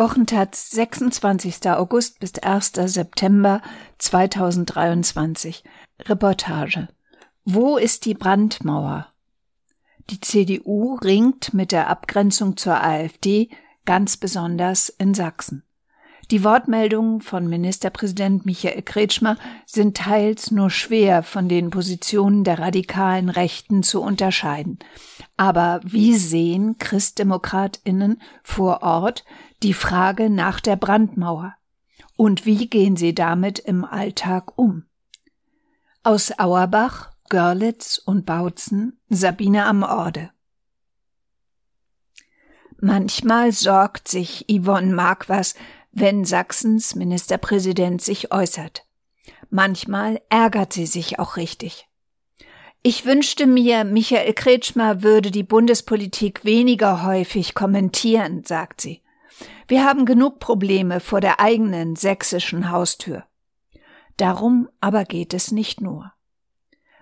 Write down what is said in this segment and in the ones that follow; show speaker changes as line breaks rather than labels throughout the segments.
Wochentaz 26. August bis 1. September 2023. Reportage. Wo ist die Brandmauer? Die CDU ringt mit der Abgrenzung zur AfD, ganz besonders in Sachsen. Die Wortmeldungen von Ministerpräsident Michael Kretschmer sind teils nur schwer von den Positionen der radikalen Rechten zu unterscheiden. Aber wie sehen Christdemokratinnen vor Ort die Frage nach der Brandmauer? Und wie gehen sie damit im Alltag um? Aus Auerbach, Görlitz und Bautzen Sabine am Orde. Manchmal sorgt sich Yvonne Marquas wenn Sachsens Ministerpräsident sich äußert. Manchmal ärgert sie sich auch richtig. Ich wünschte mir, Michael Kretschmer würde die Bundespolitik weniger häufig kommentieren, sagt sie. Wir haben genug Probleme vor der eigenen sächsischen Haustür. Darum aber geht es nicht nur.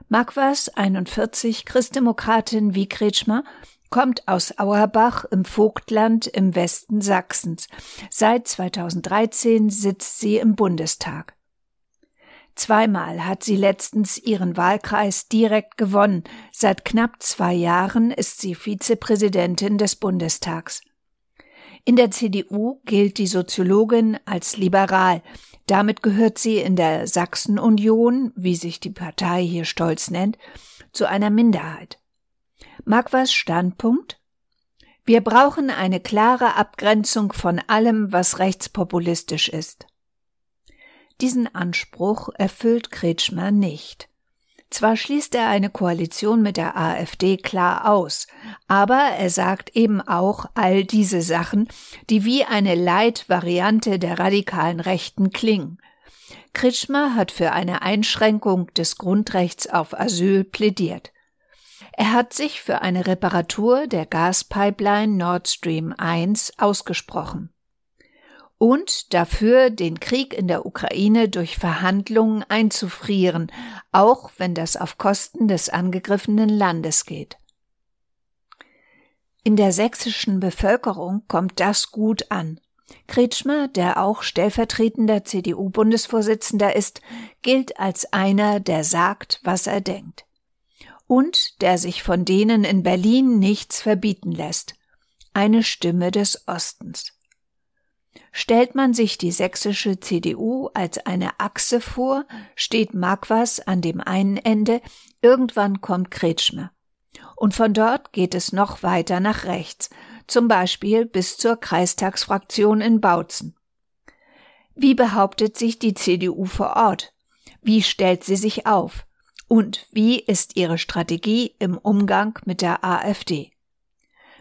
Magwas, 41, Christdemokratin wie Kretschmer, kommt aus Auerbach im Vogtland im Westen Sachsens. Seit 2013 sitzt sie im Bundestag. Zweimal hat sie letztens ihren Wahlkreis direkt gewonnen. Seit knapp zwei Jahren ist sie Vizepräsidentin des Bundestags. In der CDU gilt die Soziologin als liberal. Damit gehört sie in der Sachsenunion, wie sich die Partei hier stolz nennt, zu einer Minderheit. Magwas Standpunkt? Wir brauchen eine klare Abgrenzung von allem, was rechtspopulistisch ist. Diesen Anspruch erfüllt Kretschmer nicht. Zwar schließt er eine Koalition mit der AfD klar aus, aber er sagt eben auch all diese Sachen, die wie eine Leitvariante der radikalen Rechten klingen. Kretschmer hat für eine Einschränkung des Grundrechts auf Asyl plädiert. Er hat sich für eine Reparatur der Gaspipeline Nord Stream 1 ausgesprochen und dafür, den Krieg in der Ukraine durch Verhandlungen einzufrieren, auch wenn das auf Kosten des angegriffenen Landes geht. In der sächsischen Bevölkerung kommt das gut an. Kretschmer, der auch stellvertretender CDU-Bundesvorsitzender ist, gilt als einer, der sagt, was er denkt und der sich von denen in Berlin nichts verbieten lässt. Eine Stimme des Ostens. Stellt man sich die sächsische CDU als eine Achse vor, steht Marquas an dem einen Ende, irgendwann kommt Kretschmer. Und von dort geht es noch weiter nach rechts, zum Beispiel bis zur Kreistagsfraktion in Bautzen. Wie behauptet sich die CDU vor Ort? Wie stellt sie sich auf? Und wie ist Ihre Strategie im Umgang mit der AfD?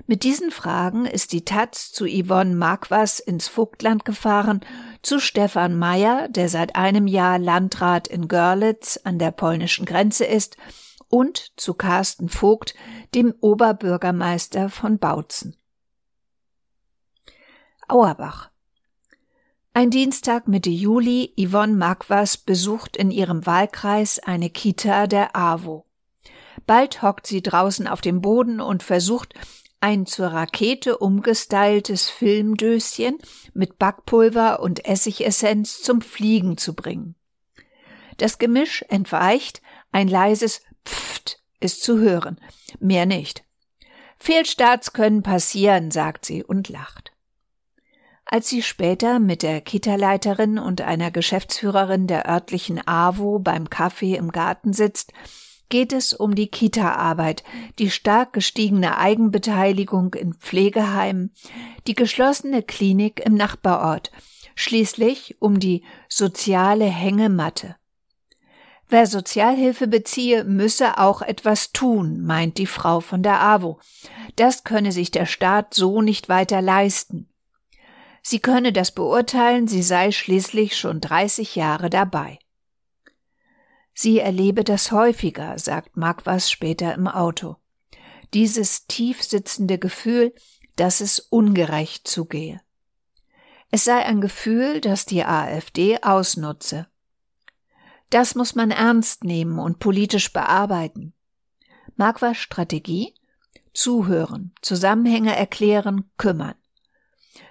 Mit diesen Fragen ist die Taz zu Yvonne Marquas ins Vogtland gefahren, zu Stefan Mayer, der seit einem Jahr Landrat in Görlitz an der polnischen Grenze ist, und zu Carsten Vogt, dem Oberbürgermeister von Bautzen. Auerbach ein Dienstag Mitte Juli, Yvonne Magwas besucht in ihrem Wahlkreis eine Kita der AWO. Bald hockt sie draußen auf dem Boden und versucht, ein zur Rakete umgestyltes Filmdöschen mit Backpulver und Essigessenz zum Fliegen zu bringen. Das Gemisch entweicht, ein leises Pft ist zu hören, mehr nicht. Fehlstarts können passieren, sagt sie und lacht. Als sie später mit der Kita-Leiterin und einer Geschäftsführerin der örtlichen AWO beim Kaffee im Garten sitzt, geht es um die Kita-Arbeit, die stark gestiegene Eigenbeteiligung in Pflegeheimen, die geschlossene Klinik im Nachbarort, schließlich um die soziale Hängematte. Wer Sozialhilfe beziehe, müsse auch etwas tun, meint die Frau von der AWO. Das könne sich der Staat so nicht weiter leisten. Sie könne das beurteilen, sie sei schließlich schon 30 Jahre dabei. Sie erlebe das häufiger, sagt Magwas später im Auto. Dieses tief sitzende Gefühl, dass es ungerecht zugehe. Es sei ein Gefühl, das die AfD ausnutze. Das muss man ernst nehmen und politisch bearbeiten. Magwas Strategie? Zuhören, Zusammenhänge erklären, kümmern.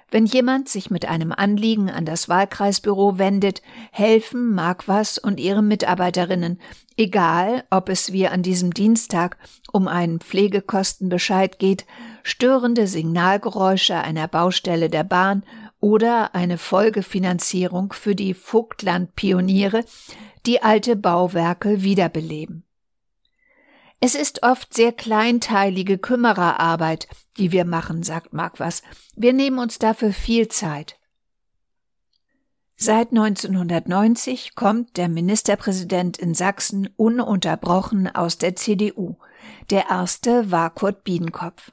Wenn jemand sich mit einem Anliegen an das Wahlkreisbüro wendet, helfen Marquas und ihre Mitarbeiterinnen, egal ob es wie an diesem Dienstag um einen Pflegekostenbescheid geht, störende Signalgeräusche einer Baustelle der Bahn oder eine Folgefinanzierung für die Vogtland-Pioniere, die alte Bauwerke wiederbeleben. Es ist oft sehr kleinteilige Kümmererarbeit, die wir machen, sagt Marquas. Wir nehmen uns dafür viel Zeit. Seit 1990 kommt der Ministerpräsident in Sachsen ununterbrochen aus der CDU. Der erste war Kurt Biedenkopf.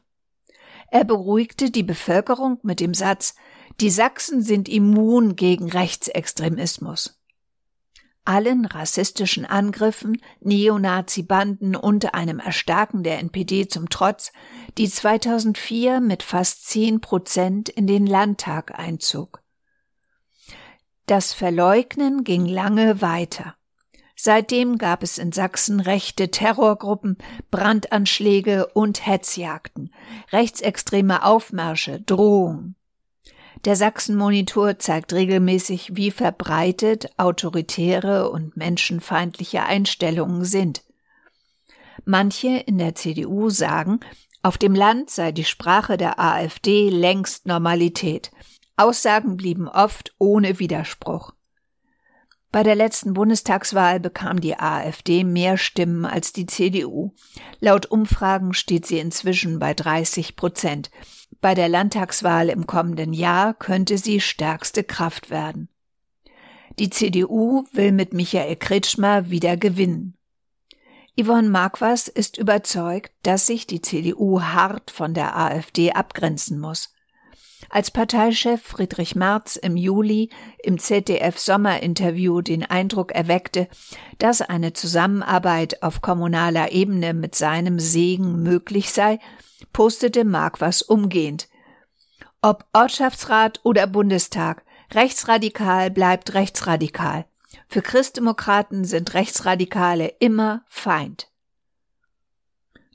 Er beruhigte die Bevölkerung mit dem Satz, die Sachsen sind immun gegen Rechtsextremismus allen rassistischen Angriffen, Neonazi-Banden und einem Erstarken der NPD zum Trotz, die 2004 mit fast 10 Prozent in den Landtag einzog. Das Verleugnen ging lange weiter. Seitdem gab es in Sachsen rechte Terrorgruppen, Brandanschläge und Hetzjagden, rechtsextreme Aufmärsche, Drohungen. Der Sachsen-Monitor zeigt regelmäßig, wie verbreitet autoritäre und menschenfeindliche Einstellungen sind. Manche in der CDU sagen, auf dem Land sei die Sprache der AfD längst Normalität. Aussagen blieben oft ohne Widerspruch. Bei der letzten Bundestagswahl bekam die AfD mehr Stimmen als die CDU. Laut Umfragen steht sie inzwischen bei 30 Prozent. Bei der Landtagswahl im kommenden Jahr könnte sie stärkste Kraft werden. Die CDU will mit Michael Kretschmer wieder gewinnen. Yvonne Marquas ist überzeugt, dass sich die CDU hart von der AfD abgrenzen muss. Als Parteichef Friedrich Merz im Juli im ZDF Sommerinterview den Eindruck erweckte, dass eine Zusammenarbeit auf kommunaler Ebene mit seinem Segen möglich sei, postete Marquas umgehend. Ob Ortschaftsrat oder Bundestag, rechtsradikal bleibt rechtsradikal. Für Christdemokraten sind Rechtsradikale immer Feind.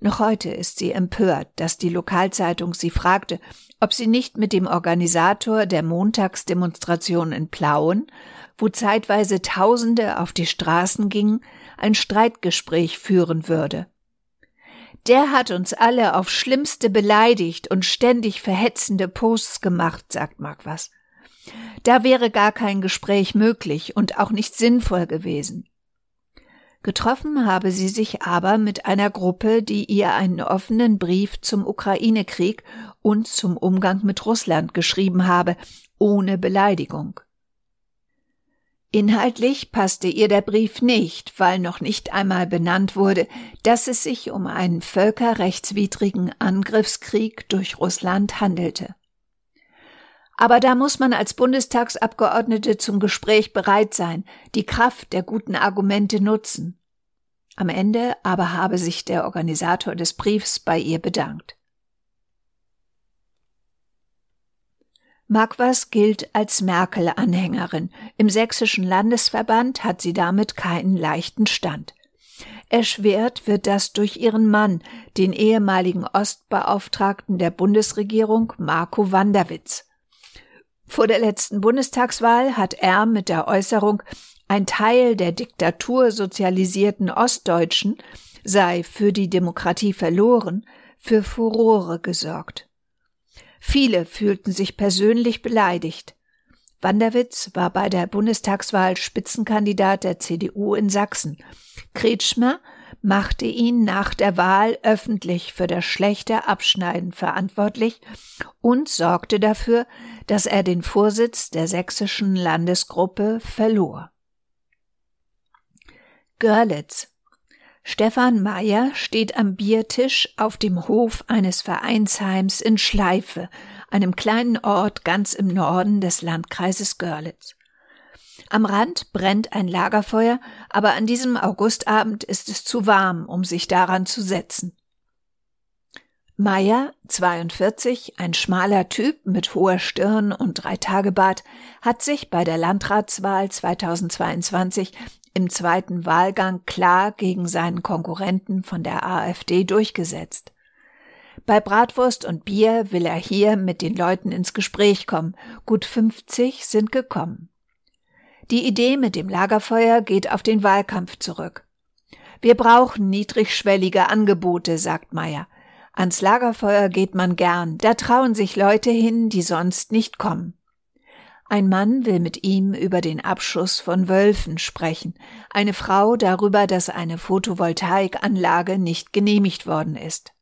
Noch heute ist sie empört, dass die Lokalzeitung sie fragte, ob sie nicht mit dem Organisator der Montagsdemonstration in Plauen, wo zeitweise Tausende auf die Straßen gingen, ein Streitgespräch führen würde. Der hat uns alle auf Schlimmste beleidigt und ständig verhetzende Posts gemacht, sagt Marquas. Da wäre gar kein Gespräch möglich und auch nicht sinnvoll gewesen. Getroffen habe sie sich aber mit einer Gruppe, die ihr einen offenen Brief zum Ukraine-Krieg und zum Umgang mit Russland geschrieben habe, ohne Beleidigung. Inhaltlich passte ihr der Brief nicht, weil noch nicht einmal benannt wurde, dass es sich um einen völkerrechtswidrigen Angriffskrieg durch Russland handelte. Aber da muss man als Bundestagsabgeordnete zum Gespräch bereit sein, die Kraft der guten Argumente nutzen. Am Ende aber habe sich der Organisator des Briefs bei ihr bedankt. Magwas gilt als Merkel-Anhängerin. Im sächsischen Landesverband hat sie damit keinen leichten Stand. Erschwert wird das durch ihren Mann, den ehemaligen Ostbeauftragten der Bundesregierung Marco Wanderwitz. Vor der letzten Bundestagswahl hat er mit der Äußerung, ein Teil der Diktatur sozialisierten Ostdeutschen sei für die Demokratie verloren, für Furore gesorgt. Viele fühlten sich persönlich beleidigt. Wanderwitz war bei der Bundestagswahl Spitzenkandidat der CDU in Sachsen. Kretschmer machte ihn nach der Wahl öffentlich für das schlechte Abschneiden verantwortlich und sorgte dafür, dass er den Vorsitz der sächsischen Landesgruppe verlor. Görlitz Stefan Meyer steht am Biertisch auf dem Hof eines Vereinsheims in Schleife, einem kleinen Ort ganz im Norden des Landkreises Görlitz. Am Rand brennt ein Lagerfeuer, aber an diesem Augustabend ist es zu warm, um sich daran zu setzen. Meyer, 42, ein schmaler Typ mit hoher Stirn und Dreitagebart, hat sich bei der Landratswahl 2022 im zweiten Wahlgang klar gegen seinen Konkurrenten von der AfD durchgesetzt. Bei Bratwurst und Bier will er hier mit den Leuten ins Gespräch kommen. Gut 50 sind gekommen. Die Idee mit dem Lagerfeuer geht auf den Wahlkampf zurück. Wir brauchen niedrigschwellige Angebote, sagt Meyer. Ans Lagerfeuer geht man gern, da trauen sich Leute hin, die sonst nicht kommen. Ein Mann will mit ihm über den Abschuss von Wölfen sprechen, eine Frau darüber, dass eine Photovoltaikanlage nicht genehmigt worden ist.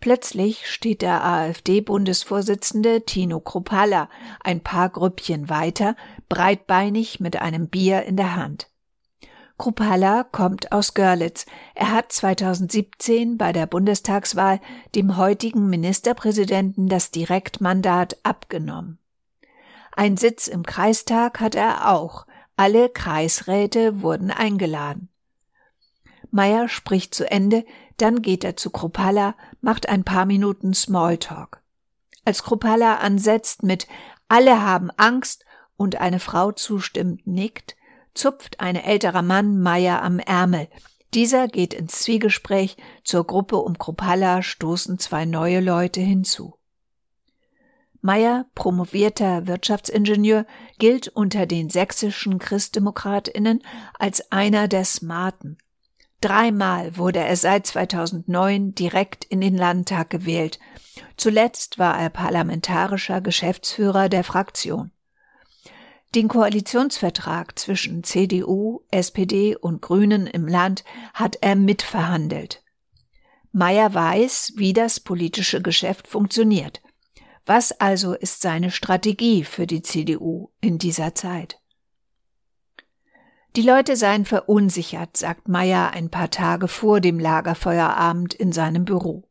Plötzlich steht der AfD-Bundesvorsitzende Tino Kruppalla ein paar Grüppchen weiter, breitbeinig mit einem Bier in der Hand. Kruppalla kommt aus Görlitz. Er hat 2017 bei der Bundestagswahl dem heutigen Ministerpräsidenten das Direktmandat abgenommen. Ein Sitz im Kreistag hat er auch. Alle Kreisräte wurden eingeladen. Meyer spricht zu Ende, dann geht er zu Kruppalla, macht ein paar Minuten Smalltalk. Als Kruppalla ansetzt mit Alle haben Angst und eine Frau zustimmt nickt, zupft ein älterer Mann Meyer am Ärmel. Dieser geht ins Zwiegespräch, zur Gruppe um Kruppalla stoßen zwei neue Leute hinzu. Meyer, promovierter Wirtschaftsingenieur, gilt unter den sächsischen Christdemokratinnen als einer der Smarten. Dreimal wurde er seit 2009 direkt in den Landtag gewählt. Zuletzt war er parlamentarischer Geschäftsführer der Fraktion. Den Koalitionsvertrag zwischen CDU, SPD und Grünen im Land hat er mitverhandelt. Meyer weiß, wie das politische Geschäft funktioniert. Was also ist seine Strategie für die CDU in dieser Zeit? Die Leute seien verunsichert, sagt Meyer ein paar Tage vor dem Lagerfeuerabend in seinem Büro.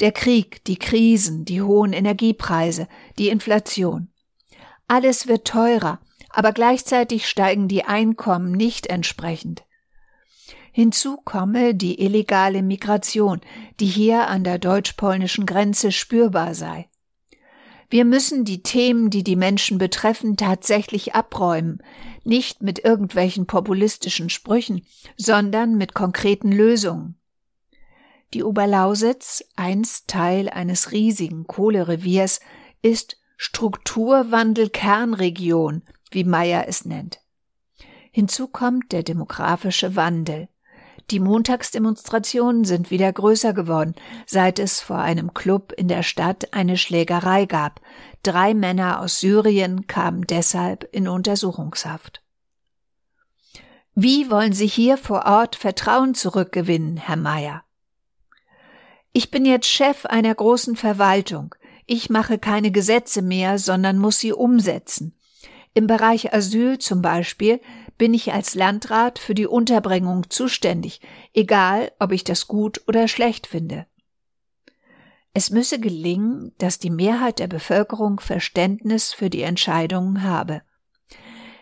Der Krieg, die Krisen, die hohen Energiepreise, die Inflation. Alles wird teurer, aber gleichzeitig steigen die Einkommen nicht entsprechend. Hinzu komme die illegale Migration, die hier an der deutsch-polnischen Grenze spürbar sei. Wir müssen die Themen, die die Menschen betreffen, tatsächlich abräumen, nicht mit irgendwelchen populistischen Sprüchen, sondern mit konkreten Lösungen. Die Oberlausitz, einst Teil eines riesigen Kohlereviers, ist Strukturwandel-Kernregion, wie Meyer es nennt. Hinzu kommt der demografische Wandel. Die Montagsdemonstrationen sind wieder größer geworden, seit es vor einem Club in der Stadt eine Schlägerei gab. Drei Männer aus Syrien kamen deshalb in Untersuchungshaft. Wie wollen Sie hier vor Ort Vertrauen zurückgewinnen, Herr Mayer? Ich bin jetzt Chef einer großen Verwaltung. Ich mache keine Gesetze mehr, sondern muss sie umsetzen. Im Bereich Asyl zum Beispiel bin ich als Landrat für die Unterbringung zuständig, egal ob ich das gut oder schlecht finde. Es müsse gelingen, dass die Mehrheit der Bevölkerung Verständnis für die Entscheidungen habe.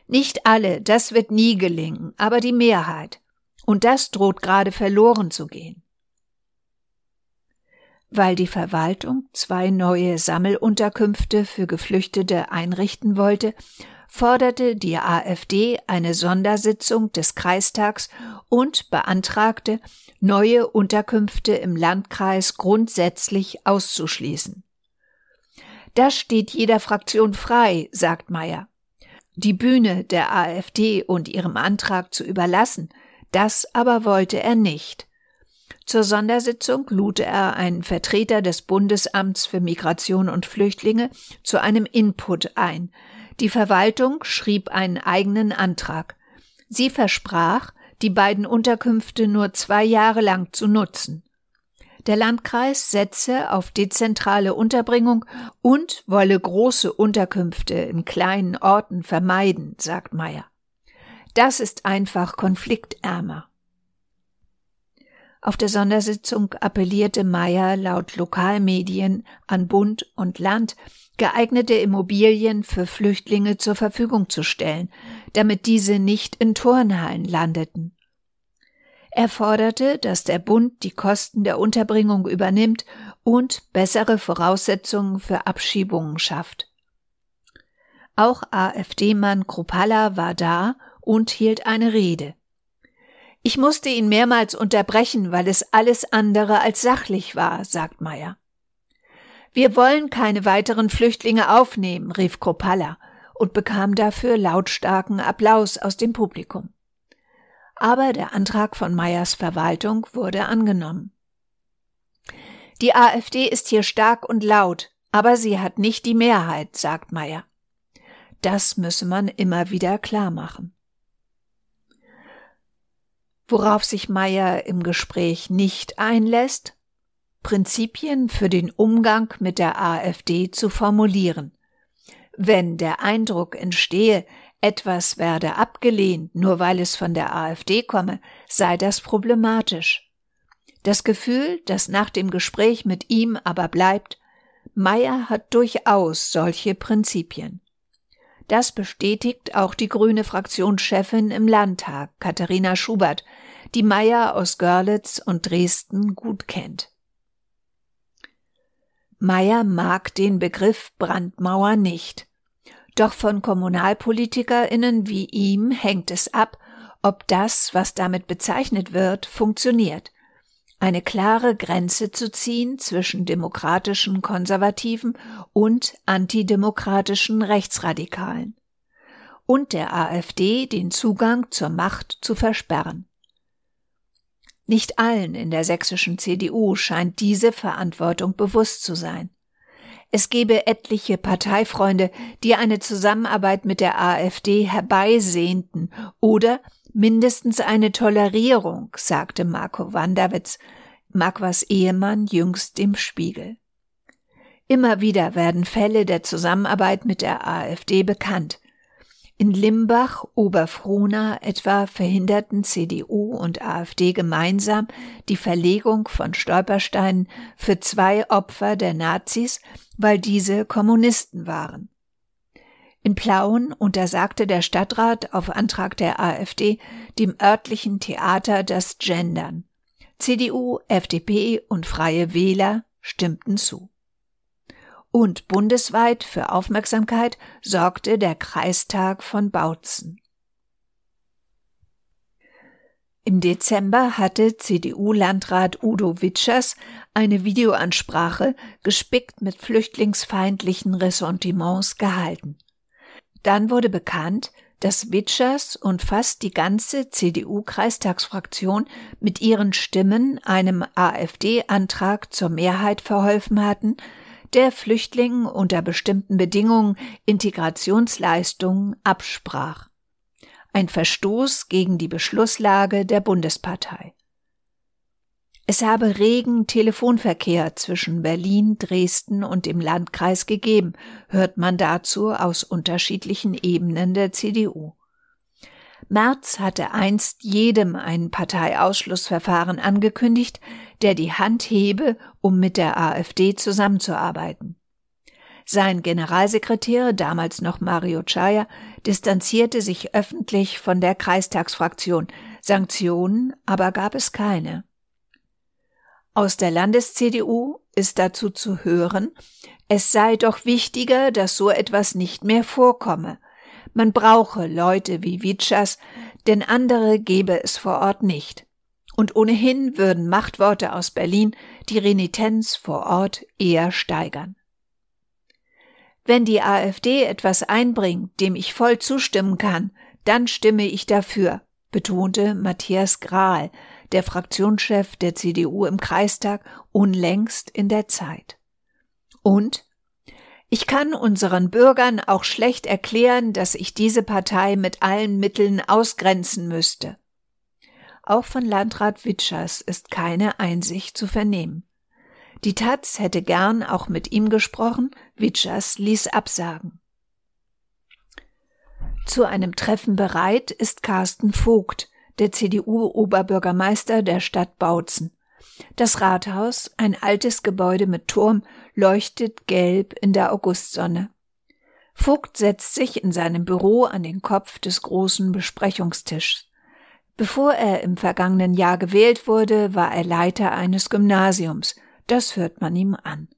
Nicht alle, das wird nie gelingen, aber die Mehrheit. Und das droht gerade verloren zu gehen. Weil die Verwaltung zwei neue Sammelunterkünfte für Geflüchtete einrichten wollte, forderte die AfD eine Sondersitzung des Kreistags und beantragte, neue Unterkünfte im Landkreis grundsätzlich auszuschließen. Das steht jeder Fraktion frei, sagt Meyer. Die Bühne der AfD und ihrem Antrag zu überlassen, das aber wollte er nicht. Zur Sondersitzung lud er einen Vertreter des Bundesamts für Migration und Flüchtlinge zu einem Input ein, die Verwaltung schrieb einen eigenen Antrag. Sie versprach, die beiden Unterkünfte nur zwei Jahre lang zu nutzen. Der Landkreis setze auf dezentrale Unterbringung und wolle große Unterkünfte in kleinen Orten vermeiden, sagt Meyer. Das ist einfach konfliktärmer. Auf der Sondersitzung appellierte Meyer laut Lokalmedien an Bund und Land, geeignete Immobilien für Flüchtlinge zur Verfügung zu stellen, damit diese nicht in Turnhallen landeten. Er forderte, dass der Bund die Kosten der Unterbringung übernimmt und bessere Voraussetzungen für Abschiebungen schafft. Auch AfD-Mann Kruppalla war da und hielt eine Rede. Ich musste ihn mehrmals unterbrechen, weil es alles andere als sachlich war, sagt Meyer. Wir wollen keine weiteren Flüchtlinge aufnehmen, rief Kropalla und bekam dafür lautstarken Applaus aus dem Publikum. Aber der Antrag von Meyers Verwaltung wurde angenommen. Die AfD ist hier stark und laut, aber sie hat nicht die Mehrheit, sagt Meyer. Das müsse man immer wieder klar machen. Worauf sich Meyer im Gespräch nicht einlässt, Prinzipien für den Umgang mit der AfD zu formulieren. Wenn der Eindruck entstehe, etwas werde abgelehnt, nur weil es von der AfD komme, sei das problematisch. Das Gefühl, das nach dem Gespräch mit ihm aber bleibt, Meyer hat durchaus solche Prinzipien. Das bestätigt auch die grüne Fraktionschefin im Landtag, Katharina Schubert, die Meyer aus Görlitz und Dresden gut kennt. Meyer mag den Begriff Brandmauer nicht. Doch von KommunalpolitikerInnen wie ihm hängt es ab, ob das, was damit bezeichnet wird, funktioniert. Eine klare Grenze zu ziehen zwischen demokratischen Konservativen und antidemokratischen Rechtsradikalen. Und der AfD den Zugang zur Macht zu versperren. Nicht allen in der sächsischen CDU scheint diese Verantwortung bewusst zu sein. Es gebe etliche Parteifreunde, die eine Zusammenarbeit mit der AfD herbeisehnten oder mindestens eine Tolerierung, sagte Marco Wanderwitz, Marquas Ehemann jüngst dem Spiegel. Immer wieder werden Fälle der Zusammenarbeit mit der AfD bekannt. In Limbach, Oberfrohna etwa verhinderten CDU und AfD gemeinsam die Verlegung von Stolpersteinen für zwei Opfer der Nazis, weil diese Kommunisten waren. In Plauen untersagte der Stadtrat auf Antrag der AfD dem örtlichen Theater das Gendern. CDU, FDP und Freie Wähler stimmten zu. Und bundesweit für Aufmerksamkeit sorgte der Kreistag von Bautzen. Im Dezember hatte CDU-Landrat Udo Witschers eine Videoansprache gespickt mit flüchtlingsfeindlichen Ressentiments gehalten. Dann wurde bekannt, dass Witschers und fast die ganze CDU-Kreistagsfraktion mit ihren Stimmen einem AfD-Antrag zur Mehrheit verholfen hatten, der Flüchtlingen unter bestimmten Bedingungen Integrationsleistungen absprach. Ein Verstoß gegen die Beschlusslage der Bundespartei. Es habe regen Telefonverkehr zwischen Berlin, Dresden und dem Landkreis gegeben, hört man dazu aus unterschiedlichen Ebenen der CDU. Merz hatte einst jedem ein Parteiausschlussverfahren angekündigt, der die Hand hebe, um mit der AfD zusammenzuarbeiten. Sein Generalsekretär, damals noch Mario Chaya, distanzierte sich öffentlich von der Kreistagsfraktion. Sanktionen aber gab es keine. Aus der Landes-CDU ist dazu zu hören, es sei doch wichtiger, dass so etwas nicht mehr vorkomme. Man brauche Leute wie Witschas, denn andere gebe es vor Ort nicht. Und ohnehin würden Machtworte aus Berlin die Renitenz vor Ort eher steigern. Wenn die AfD etwas einbringt, dem ich voll zustimmen kann, dann stimme ich dafür, betonte Matthias Grahl, der Fraktionschef der CDU im Kreistag, unlängst in der Zeit. Und ich kann unseren Bürgern auch schlecht erklären, dass ich diese Partei mit allen Mitteln ausgrenzen müsste. Auch von Landrat Witschers ist keine Einsicht zu vernehmen. Die Taz hätte gern auch mit ihm gesprochen, Witschers ließ absagen. Zu einem Treffen bereit ist Carsten Vogt, der CDU-Oberbürgermeister der Stadt Bautzen. Das Rathaus, ein altes Gebäude mit Turm, leuchtet gelb in der Augustsonne. Vogt setzt sich in seinem Büro an den Kopf des großen Besprechungstischs. Bevor er im vergangenen Jahr gewählt wurde, war er Leiter eines Gymnasiums. Das hört man ihm an.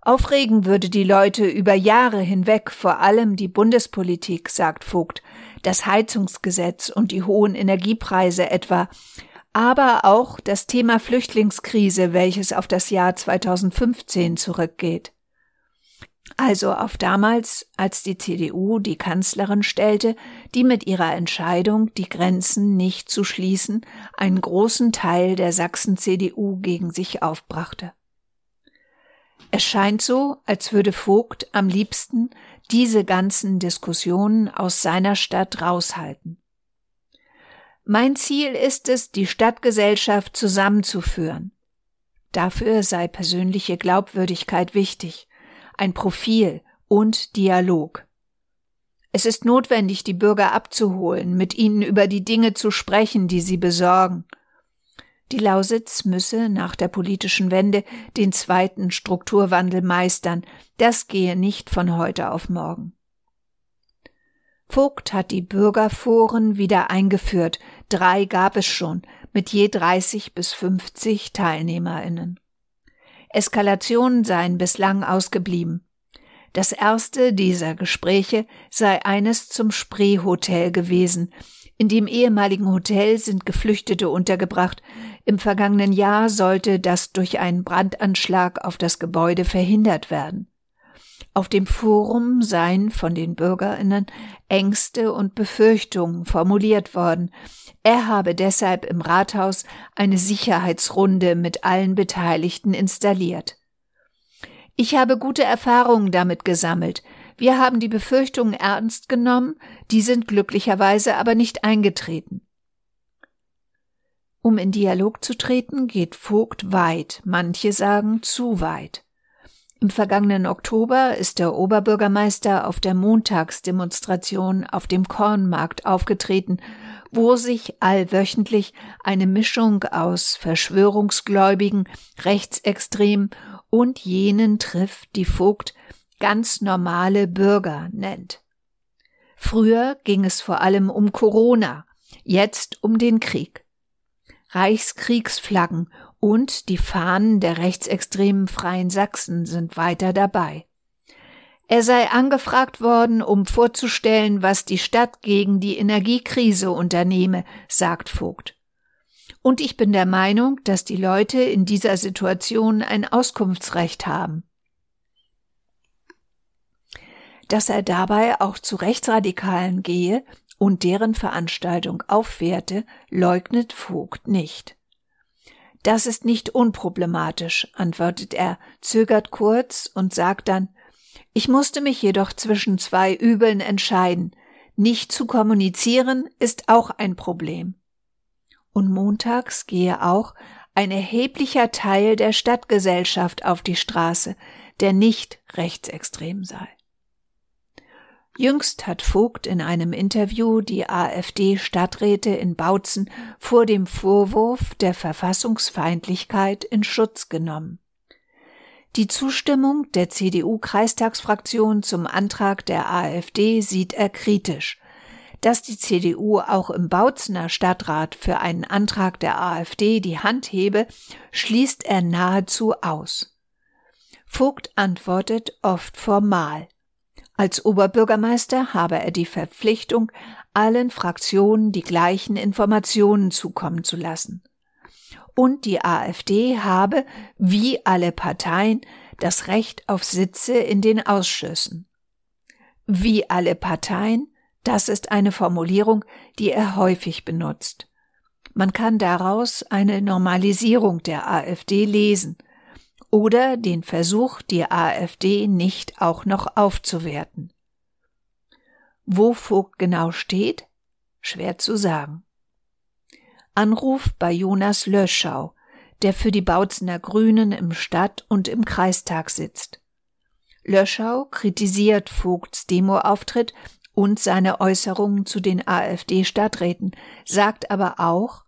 Aufregen würde die Leute über Jahre hinweg vor allem die Bundespolitik, sagt Vogt, das Heizungsgesetz und die hohen Energiepreise etwa, aber auch das Thema Flüchtlingskrise, welches auf das Jahr 2015 zurückgeht. Also auf damals, als die CDU die Kanzlerin stellte, die mit ihrer Entscheidung, die Grenzen nicht zu schließen, einen großen Teil der Sachsen-CDU gegen sich aufbrachte. Es scheint so, als würde Vogt am liebsten diese ganzen Diskussionen aus seiner Stadt raushalten. Mein Ziel ist es, die Stadtgesellschaft zusammenzuführen. Dafür sei persönliche Glaubwürdigkeit wichtig, ein Profil und Dialog. Es ist notwendig, die Bürger abzuholen, mit ihnen über die Dinge zu sprechen, die sie besorgen. Die Lausitz müsse nach der politischen Wende den zweiten Strukturwandel meistern. Das gehe nicht von heute auf morgen. Vogt hat die Bürgerforen wieder eingeführt. Drei gab es schon, mit je 30 bis 50 TeilnehmerInnen. Eskalationen seien bislang ausgeblieben. Das erste dieser Gespräche sei eines zum Spree-Hotel gewesen. In dem ehemaligen Hotel sind Geflüchtete untergebracht. Im vergangenen Jahr sollte das durch einen Brandanschlag auf das Gebäude verhindert werden. Auf dem Forum seien von den Bürgerinnen Ängste und Befürchtungen formuliert worden. Er habe deshalb im Rathaus eine Sicherheitsrunde mit allen Beteiligten installiert. Ich habe gute Erfahrungen damit gesammelt. Wir haben die Befürchtungen ernst genommen, die sind glücklicherweise aber nicht eingetreten. Um in Dialog zu treten, geht Vogt weit, manche sagen zu weit. Im vergangenen Oktober ist der Oberbürgermeister auf der Montagsdemonstration auf dem Kornmarkt aufgetreten, wo sich allwöchentlich eine Mischung aus Verschwörungsgläubigen, Rechtsextremen und jenen trifft, die Vogt ganz normale Bürger nennt. Früher ging es vor allem um Corona, jetzt um den Krieg. Reichskriegsflaggen und die Fahnen der rechtsextremen Freien Sachsen sind weiter dabei. Er sei angefragt worden, um vorzustellen, was die Stadt gegen die Energiekrise unternehme, sagt Vogt. Und ich bin der Meinung, dass die Leute in dieser Situation ein Auskunftsrecht haben. Dass er dabei auch zu Rechtsradikalen gehe und deren Veranstaltung aufwerte, leugnet Vogt nicht. Das ist nicht unproblematisch, antwortet er, zögert kurz und sagt dann Ich musste mich jedoch zwischen zwei Übeln entscheiden. Nicht zu kommunizieren ist auch ein Problem. Und montags gehe auch ein erheblicher Teil der Stadtgesellschaft auf die Straße, der nicht rechtsextrem sei. Jüngst hat Vogt in einem Interview die AfD-Stadträte in Bautzen vor dem Vorwurf der Verfassungsfeindlichkeit in Schutz genommen. Die Zustimmung der CDU-Kreistagsfraktion zum Antrag der AfD sieht er kritisch. Dass die CDU auch im Bautzener Stadtrat für einen Antrag der AfD die Hand hebe, schließt er nahezu aus. Vogt antwortet oft formal. Als Oberbürgermeister habe er die Verpflichtung, allen Fraktionen die gleichen Informationen zukommen zu lassen. Und die AfD habe, wie alle Parteien, das Recht auf Sitze in den Ausschüssen. Wie alle Parteien, das ist eine Formulierung, die er häufig benutzt. Man kann daraus eine Normalisierung der AfD lesen, oder den Versuch, die AfD nicht auch noch aufzuwerten. Wo Vogt genau steht? Schwer zu sagen. Anruf bei Jonas Löschau, der für die Bautzener Grünen im Stadt- und im Kreistag sitzt. Löschau kritisiert Vogts Demoauftritt und seine Äußerungen zu den AfD-Stadträten, sagt aber auch,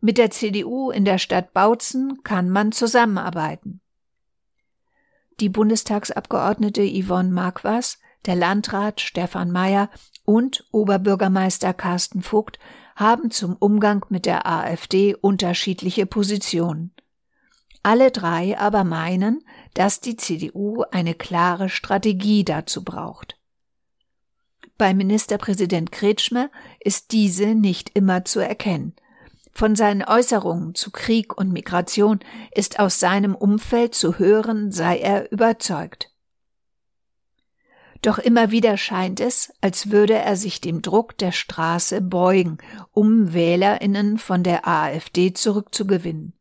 mit der CDU in der Stadt Bautzen kann man zusammenarbeiten. Die Bundestagsabgeordnete Yvonne Marquas, der Landrat Stefan Mayer und Oberbürgermeister Carsten Vogt haben zum Umgang mit der AfD unterschiedliche Positionen. Alle drei aber meinen, dass die CDU eine klare Strategie dazu braucht. Bei Ministerpräsident Kretschmer ist diese nicht immer zu erkennen. Von seinen Äußerungen zu Krieg und Migration ist aus seinem Umfeld zu hören, sei er überzeugt. Doch immer wieder scheint es, als würde er sich dem Druck der Straße beugen, um Wählerinnen von der AfD zurückzugewinnen.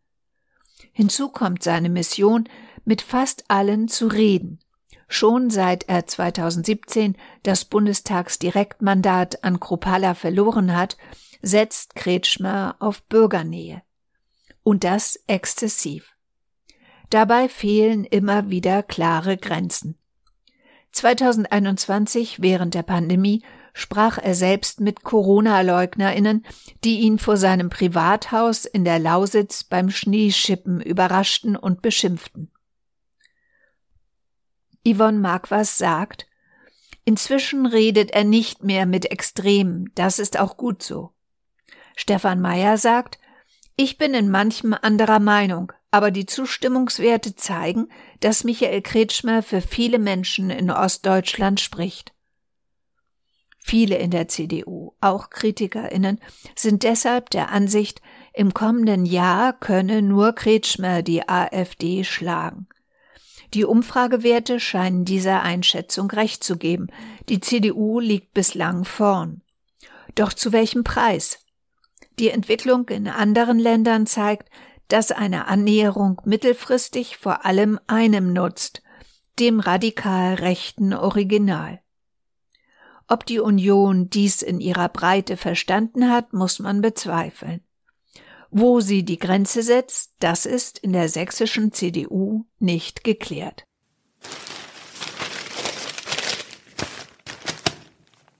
Hinzu kommt seine Mission, mit fast allen zu reden. Schon seit er 2017 das Bundestagsdirektmandat an Kropala verloren hat, setzt Kretschmer auf Bürgernähe. Und das exzessiv. Dabei fehlen immer wieder klare Grenzen. 2021 während der Pandemie sprach er selbst mit Corona-Leugnerinnen, die ihn vor seinem Privathaus in der Lausitz beim Schneeschippen überraschten und beschimpften. Yvonne Marquas sagt, inzwischen redet er nicht mehr mit Extremen, das ist auch gut so. Stefan Meyer sagt, ich bin in manchem anderer Meinung, aber die Zustimmungswerte zeigen, dass Michael Kretschmer für viele Menschen in Ostdeutschland spricht. Viele in der CDU, auch Kritikerinnen, sind deshalb der Ansicht, im kommenden Jahr könne nur Kretschmer die AfD schlagen. Die Umfragewerte scheinen dieser Einschätzung recht zu geben. Die CDU liegt bislang vorn. Doch zu welchem Preis? Die Entwicklung in anderen Ländern zeigt, dass eine Annäherung mittelfristig vor allem einem nutzt, dem radikal rechten Original. Ob die Union dies in ihrer Breite verstanden hat, muss man bezweifeln. Wo sie die Grenze setzt, das ist in der sächsischen CDU nicht geklärt.